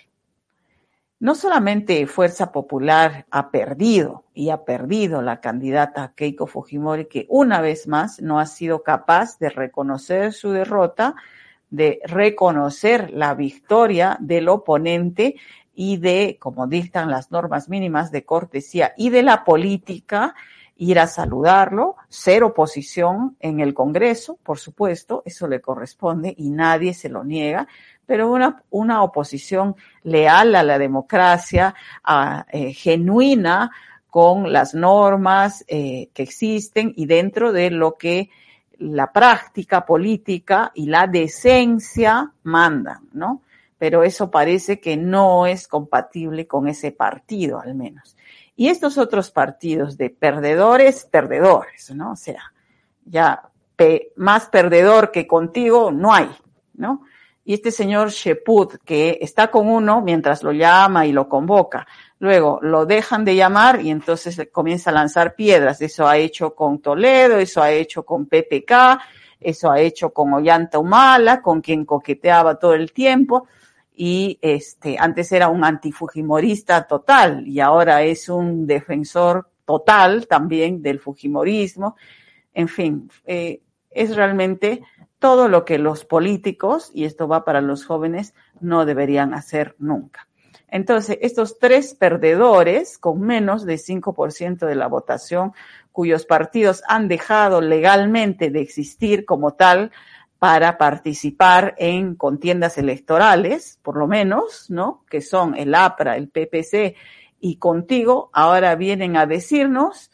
A: No solamente Fuerza Popular ha perdido y ha perdido la candidata Keiko Fujimori, que una vez más no ha sido capaz de reconocer su derrota, de reconocer la victoria del oponente y de, como dictan las normas mínimas de cortesía y de la política, ir a saludarlo, ser oposición en el Congreso, por supuesto, eso le corresponde y nadie se lo niega, pero una, una oposición leal a la democracia, eh, genuina con las normas eh, que existen y dentro de lo que la práctica política y la decencia mandan, ¿no? Pero eso parece que no es compatible con ese partido, al menos. Y estos otros partidos de perdedores, perdedores, ¿no? O sea, ya más perdedor que contigo no hay, ¿no? Y este señor Sheput, que está con uno mientras lo llama y lo convoca. Luego lo dejan de llamar y entonces comienza a lanzar piedras. Eso ha hecho con Toledo, eso ha hecho con PPK, eso ha hecho con Ollanta Humala, con quien coqueteaba todo el tiempo. Y este, antes era un antifujimorista total y ahora es un defensor total también del fujimorismo. En fin, eh, es realmente todo lo que los políticos, y esto va para los jóvenes, no deberían hacer nunca. Entonces, estos tres perdedores, con menos de 5% de la votación, cuyos partidos han dejado legalmente de existir como tal para participar en contiendas electorales, por lo menos, ¿no? Que son el APRA, el PPC y contigo, ahora vienen a decirnos,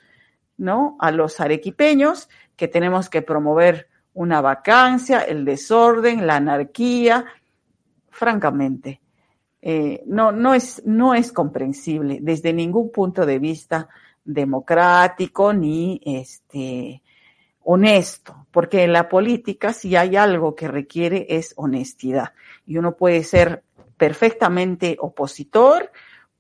A: ¿no? A los arequipeños que tenemos que promover una vacancia, el desorden, la anarquía, francamente, eh, no, no, es, no es comprensible desde ningún punto de vista democrático ni este, honesto, porque en la política si hay algo que requiere es honestidad y uno puede ser perfectamente opositor,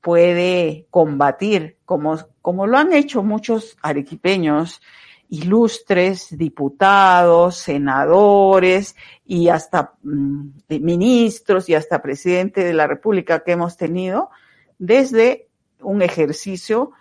A: puede combatir, como, como lo han hecho muchos arequipeños, ilustres diputados, senadores y hasta mm, ministros y hasta presidente de la República que hemos tenido desde un ejercicio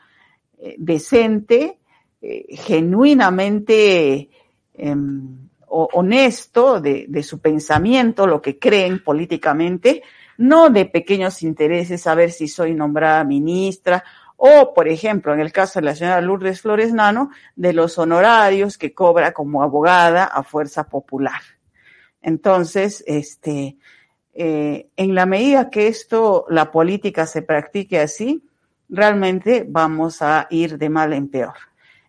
A: eh, decente, eh, genuinamente em, honesto de, de, su pensamiento, lo que creen políticamente, no de pequeños intereses, a ver si soy nombrada ministra o, por ejemplo, en el caso de la señora Lourdes Flores Nano, de los honorarios que cobra como abogada a fuerza popular. Entonces, este, eh, en la medida que esto, la política se practique así, realmente vamos a ir de mal en peor.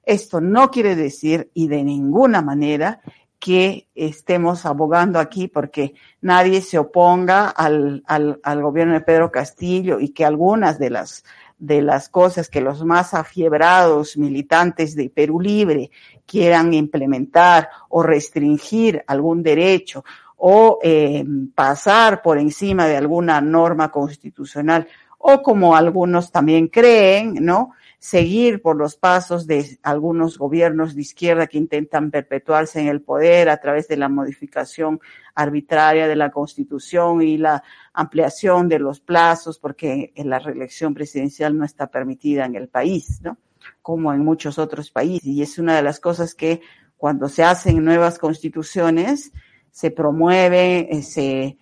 A: Esto no quiere decir y de ninguna manera que estemos abogando aquí porque nadie se oponga al, al, al gobierno de Pedro Castillo y que algunas de las de las cosas que los más afiebrados militantes de Perú Libre quieran implementar o restringir algún derecho o eh, pasar por encima de alguna norma constitucional o como algunos también creen, ¿no? Seguir por los pasos de algunos gobiernos de izquierda que intentan perpetuarse en el poder a través de la modificación arbitraria de la Constitución y la ampliación de los plazos, porque la reelección presidencial no está permitida en el país, ¿no? Como en muchos otros países. Y es una de las cosas que cuando se hacen nuevas constituciones, se promueve, eh, se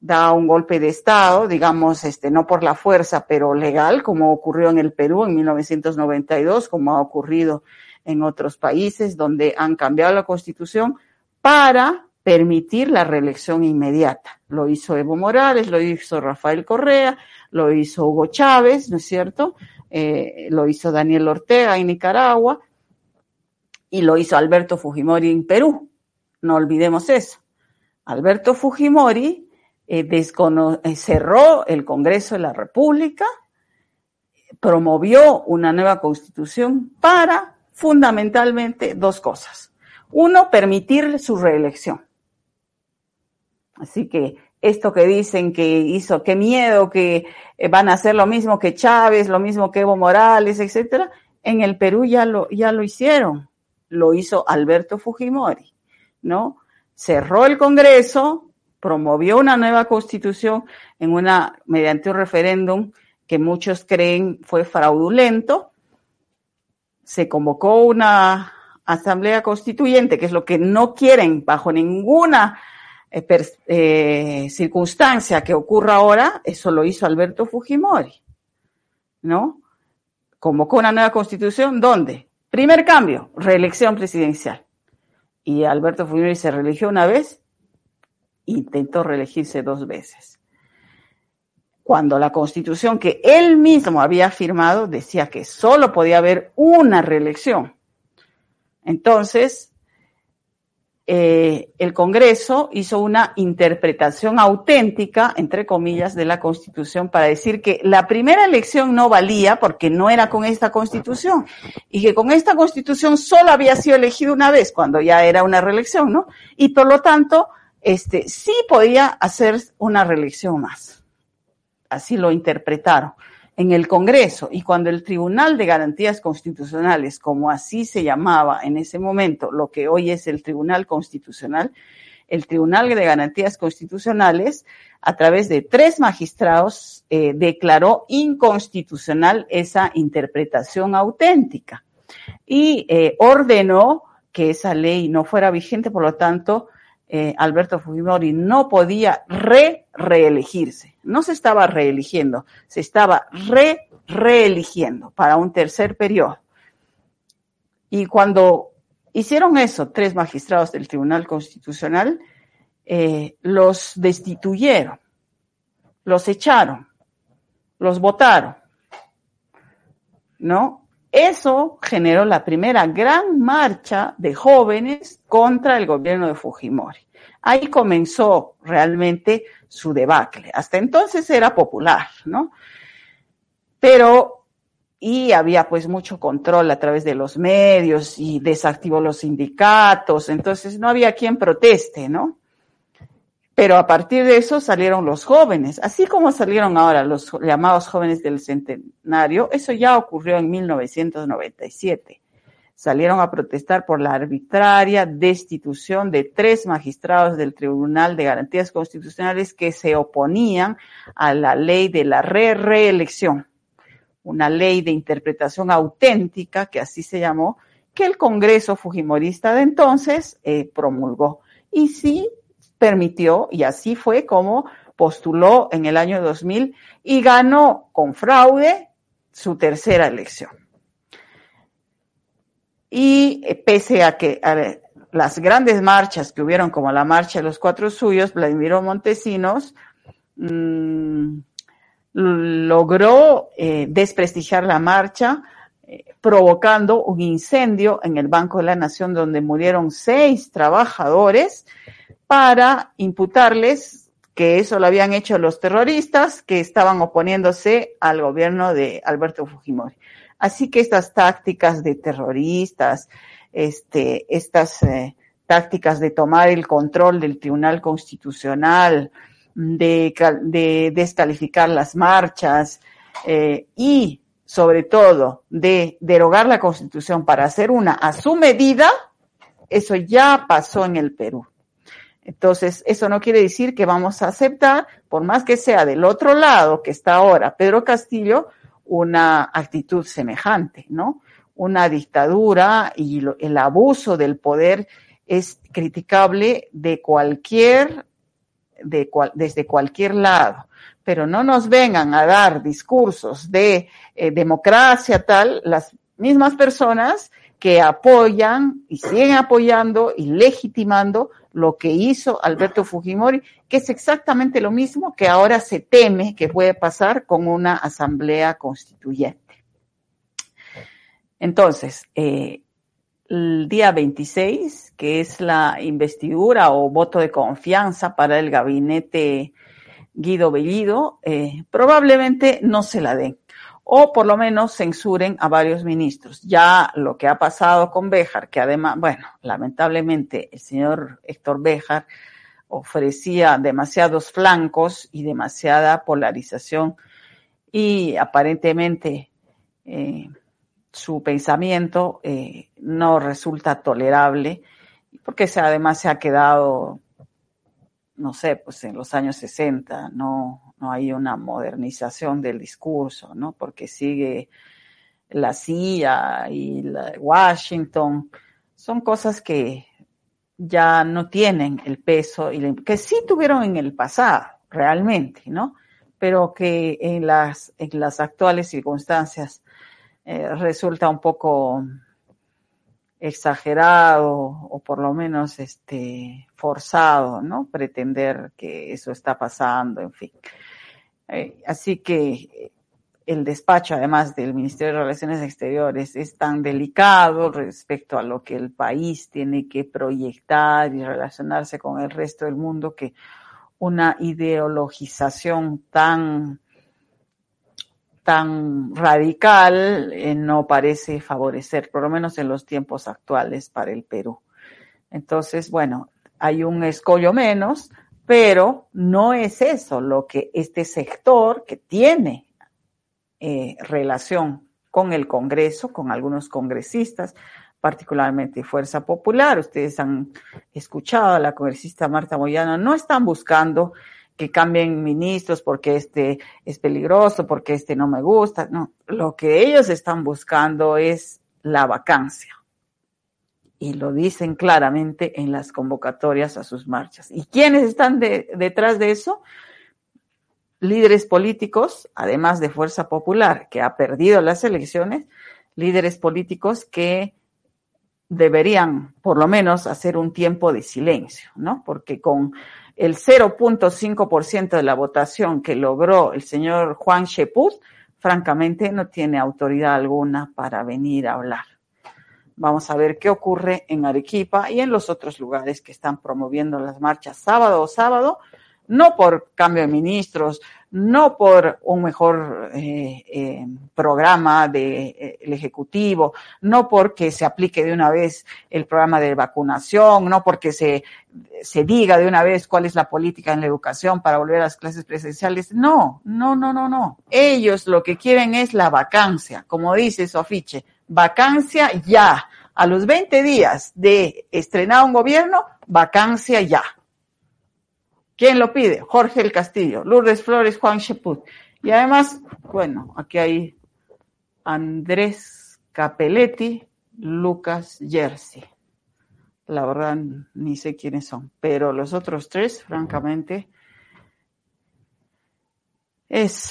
A: da un golpe de Estado, digamos, este, no por la fuerza, pero legal, como ocurrió en el Perú en 1992, como ha ocurrido en otros países donde han cambiado la constitución para permitir la reelección inmediata. Lo hizo Evo Morales, lo hizo Rafael Correa, lo hizo Hugo Chávez, ¿no es cierto? Eh, lo hizo Daniel Ortega en Nicaragua y lo hizo Alberto Fujimori en Perú. No olvidemos eso. Alberto Fujimori eh, eh, cerró el Congreso de la República, promovió una nueva constitución para fundamentalmente dos cosas. Uno, permitir su reelección. Así que esto que dicen que hizo, qué miedo, que eh, van a hacer lo mismo que Chávez, lo mismo que Evo Morales, etcétera, en el Perú ya lo, ya lo hicieron. Lo hizo Alberto Fujimori, ¿no? Cerró el Congreso, promovió una nueva constitución en una, mediante un referéndum que muchos creen fue fraudulento. Se convocó una asamblea constituyente, que es lo que no quieren bajo ninguna eh, eh, circunstancia que ocurra ahora, eso lo hizo Alberto Fujimori, ¿no? Convocó una nueva constitución, ¿dónde? Primer cambio, reelección presidencial. Y Alberto Fujimori se reeligió una vez, intentó reelegirse dos veces. Cuando la constitución que él mismo había firmado decía que solo podía haber una reelección. Entonces, eh, el Congreso hizo una interpretación auténtica, entre comillas, de la Constitución para decir que la primera elección no valía porque no era con esta Constitución y que con esta Constitución solo había sido elegido una vez cuando ya era una reelección, ¿no? Y por lo tanto, este, sí podía hacer una reelección más. Así lo interpretaron en el Congreso y cuando el Tribunal de Garantías Constitucionales, como así se llamaba en ese momento, lo que hoy es el Tribunal Constitucional, el Tribunal de Garantías Constitucionales, a través de tres magistrados, eh, declaró inconstitucional esa interpretación auténtica y eh, ordenó que esa ley no fuera vigente, por lo tanto, eh, Alberto Fujimori no podía re reelegirse. No se estaba reeligiendo, se estaba re reeligiendo para un tercer periodo. Y cuando hicieron eso tres magistrados del Tribunal Constitucional, eh, los destituyeron, los echaron, los votaron, ¿no? Eso generó la primera gran marcha de jóvenes contra el gobierno de Fujimori. Ahí comenzó realmente su debacle. Hasta entonces era popular, ¿no? Pero, y había pues mucho control a través de los medios y desactivó los sindicatos, entonces no había quien proteste, ¿no? Pero a partir de eso salieron los jóvenes, así como salieron ahora los llamados jóvenes del centenario, eso ya ocurrió en 1997. Salieron a protestar por la arbitraria destitución de tres magistrados del Tribunal de Garantías Constitucionales que se oponían a la ley de la re-reelección, una ley de interpretación auténtica, que así se llamó, que el Congreso Fujimorista de entonces eh, promulgó. Y sí, permitió, y así fue como postuló en el año 2000 y ganó con fraude su tercera elección. Y eh, pese a que las grandes marchas que hubieron, como la marcha de los cuatro suyos, Vladimiro Montesinos mmm, logró eh, desprestigiar la marcha, eh, provocando un incendio en el Banco de la Nación donde murieron seis trabajadores para imputarles que eso lo habían hecho los terroristas que estaban oponiéndose al gobierno de Alberto Fujimori. Así que estas tácticas de terroristas, este, estas eh, tácticas de tomar el control del Tribunal Constitucional, de, de descalificar las marchas eh, y sobre todo de derogar la Constitución para hacer una a su medida, eso ya pasó en el Perú. Entonces, eso no quiere decir que vamos a aceptar, por más que sea del otro lado que está ahora Pedro Castillo, una actitud semejante, ¿no? Una dictadura y el abuso del poder es criticable de cualquier, de desde cualquier lado. Pero no nos vengan a dar discursos de eh, democracia tal, las mismas personas que apoyan y siguen apoyando y legitimando lo que hizo Alberto Fujimori, que es exactamente lo mismo que ahora se teme que puede pasar con una asamblea constituyente. Entonces, eh, el día 26, que es la investidura o voto de confianza para el gabinete Guido Bellido, eh, probablemente no se la den o por lo menos censuren a varios ministros. Ya lo que ha pasado con Béjar, que además, bueno, lamentablemente el señor Héctor Béjar ofrecía demasiados flancos y demasiada polarización y aparentemente eh, su pensamiento eh, no resulta tolerable porque se, además se ha quedado no sé, pues en los años 60, no, no hay una modernización del discurso, ¿no? Porque sigue la CIA y la Washington, son cosas que ya no tienen el peso y que sí tuvieron en el pasado, realmente, ¿no? Pero que en las, en las actuales circunstancias eh, resulta un poco exagerado o por lo menos este forzado, ¿no? Pretender que eso está pasando, en fin. Eh, así que el despacho, además del Ministerio de Relaciones Exteriores, es tan delicado respecto a lo que el país tiene que proyectar y relacionarse con el resto del mundo que una ideologización tan tan radical eh, no parece favorecer, por lo menos en los tiempos actuales para el Perú. Entonces, bueno, hay un escollo menos, pero no es eso lo que este sector que tiene eh, relación con el Congreso, con algunos congresistas, particularmente Fuerza Popular. Ustedes han escuchado a la congresista Marta Moyano, no están buscando que cambien ministros porque este es peligroso, porque este no me gusta. No, lo que ellos están buscando es la vacancia. Y lo dicen claramente en las convocatorias a sus marchas. ¿Y quiénes están detrás de eso? líderes políticos, además de Fuerza Popular, que ha perdido las elecciones, líderes políticos que deberían por lo menos hacer un tiempo de silencio, ¿no? Porque con el 0.5% de la votación que logró el señor Juan Sheput, francamente no tiene autoridad alguna para venir a hablar. Vamos a ver qué ocurre en Arequipa y en los otros lugares que están promoviendo las marchas sábado o sábado, no por cambio de ministros, no por un mejor eh, eh, programa del de, eh, Ejecutivo, no porque se aplique de una vez el programa de vacunación, no porque se, se diga de una vez cuál es la política en la educación para volver a las clases presenciales. No, no, no, no, no. Ellos lo que quieren es la vacancia, como dice su afiche, vacancia ya. A los 20 días de estrenar un gobierno, vacancia ya. ¿Quién lo pide? Jorge el Castillo, Lourdes Flores, Juan Cheput. Y además, bueno, aquí hay Andrés Capelletti, Lucas Jersey. La verdad, ni sé quiénes son, pero los otros tres, francamente, es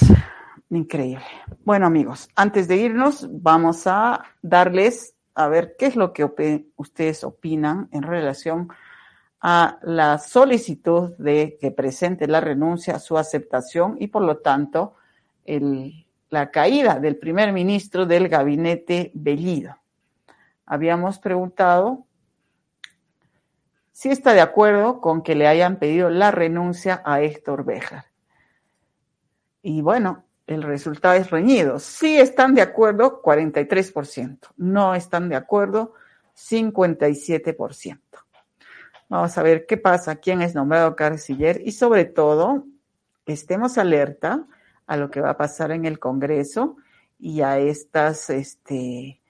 A: increíble. Bueno, amigos, antes de irnos, vamos a darles a ver qué es lo que ustedes opinan en relación a la solicitud de que presente la renuncia, su aceptación y por lo tanto la caída del primer ministro del gabinete Bellido. Habíamos preguntado si está de acuerdo con que le hayan pedido la renuncia a Héctor Béjar. Y bueno, el resultado es reñido. Sí están de acuerdo 43%, no están de acuerdo 57%. Vamos a ver qué pasa, quién es nombrado canciller y sobre todo estemos alerta a lo que va a pasar en el Congreso y a estas este,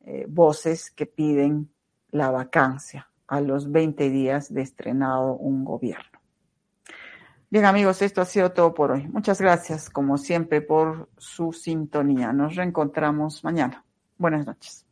A: eh, voces que piden la vacancia a los 20 días de estrenado un gobierno. Bien amigos, esto ha sido todo por hoy. Muchas gracias como siempre por su sintonía. Nos reencontramos mañana. Buenas noches.